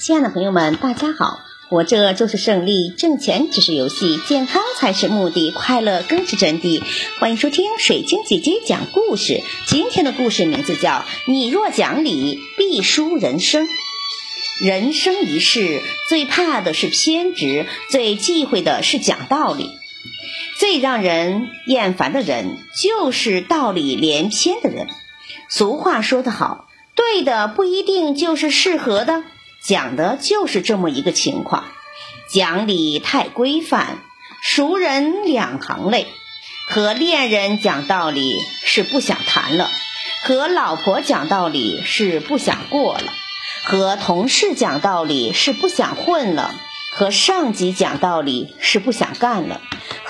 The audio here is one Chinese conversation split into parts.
亲爱的朋友们，大家好！活着就是胜利，挣钱只是游戏，健康才是目的，快乐更是真谛。欢迎收听水晶姐姐讲故事。今天的故事名字叫《你若讲理，必输人生》。人生一世，最怕的是偏执，最忌讳的是讲道理。最让人厌烦的人，就是道理连篇的人。俗话说得好，对的不一定就是适合的。讲的就是这么一个情况，讲理太规范，熟人两行泪。和恋人讲道理是不想谈了，和老婆讲道理是不想过了，和同事讲道理是不想混了，和上级讲道理是不想干了，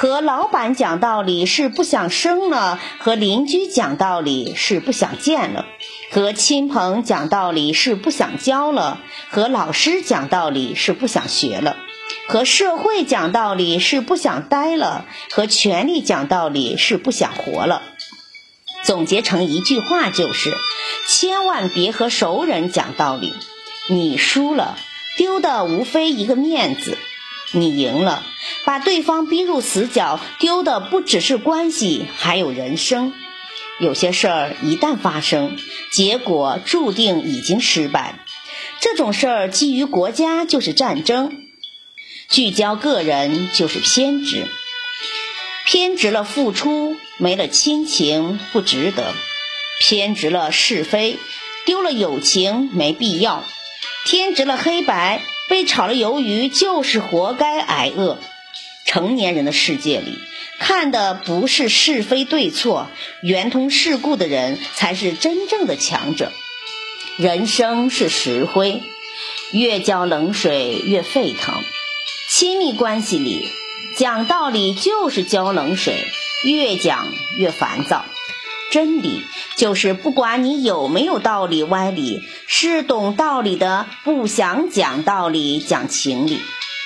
和老板讲道理是不想生了，和邻居讲道理是不想见了。和亲朋讲道理是不想教了，和老师讲道理是不想学了，和社会讲道理是不想待了，和权力讲道理是不想活了。总结成一句话就是：千万别和熟人讲道理，你输了，丢的无非一个面子；你赢了，把对方逼入死角，丢的不只是关系，还有人生。有些事儿一旦发生，结果注定已经失败。这种事儿基于国家就是战争，聚焦个人就是偏执。偏执了付出，没了亲情不值得；偏执了是非，丢了友情没必要；偏执了黑白，被炒了鱿鱼就是活该挨饿。成年人的世界里。看的不是是非对错，圆通世故的人才是真正的强者。人生是石灰，越浇冷水越沸腾。亲密关系里，讲道理就是浇冷水，越讲越烦躁。真理就是不管你有没有道理歪理，是懂道理的不想讲道理讲情理。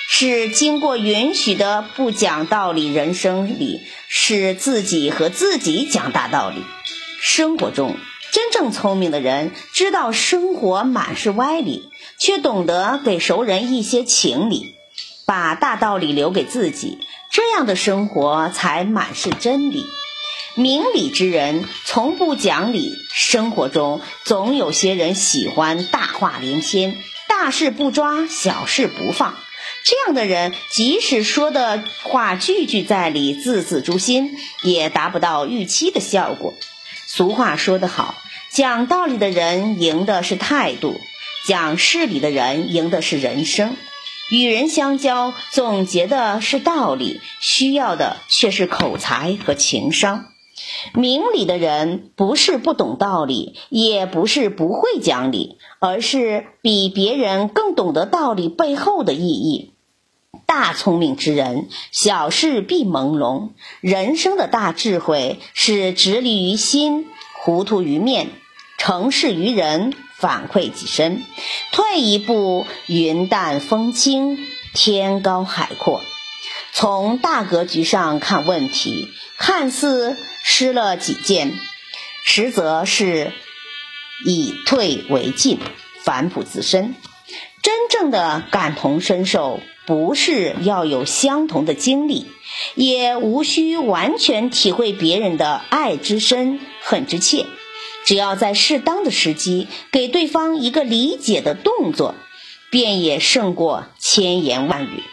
是经过允许的，不讲道理。人生里是自己和自己讲大道理。生活中，真正聪明的人知道生活满是歪理，却懂得给熟人一些情理，把大道理留给自己。这样的生活才满是真理。明理之人从不讲理。生活中总有些人喜欢大话连篇，大事不抓，小事不放。这样的人，即使说的话句句在理、字字诛心，也达不到预期的效果。俗话说得好，讲道理的人赢的是态度，讲事理的人赢的是人生。与人相交，总结的是道理，需要的却是口才和情商。明理的人不是不懂道理，也不是不会讲理，而是比别人更懂得道理背后的意义。大聪明之人，小事必朦胧。人生的大智慧是直立于心，糊涂于面，成事于人，反馈己身。退一步，云淡风轻，天高海阔。从大格局上看问题，看似失了己见，实则是以退为进，反哺自身。真正的感同身受。不是要有相同的经历，也无需完全体会别人的爱之深、恨之切，只要在适当的时机给对方一个理解的动作，便也胜过千言万语。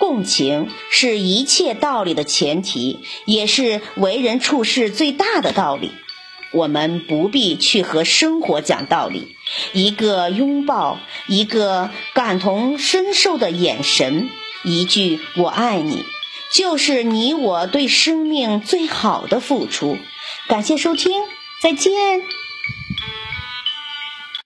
共情是一切道理的前提，也是为人处事最大的道理。我们不必去和生活讲道理，一个拥抱，一个感同身受的眼神，一句“我爱你”，就是你我对生命最好的付出。感谢收听，再见。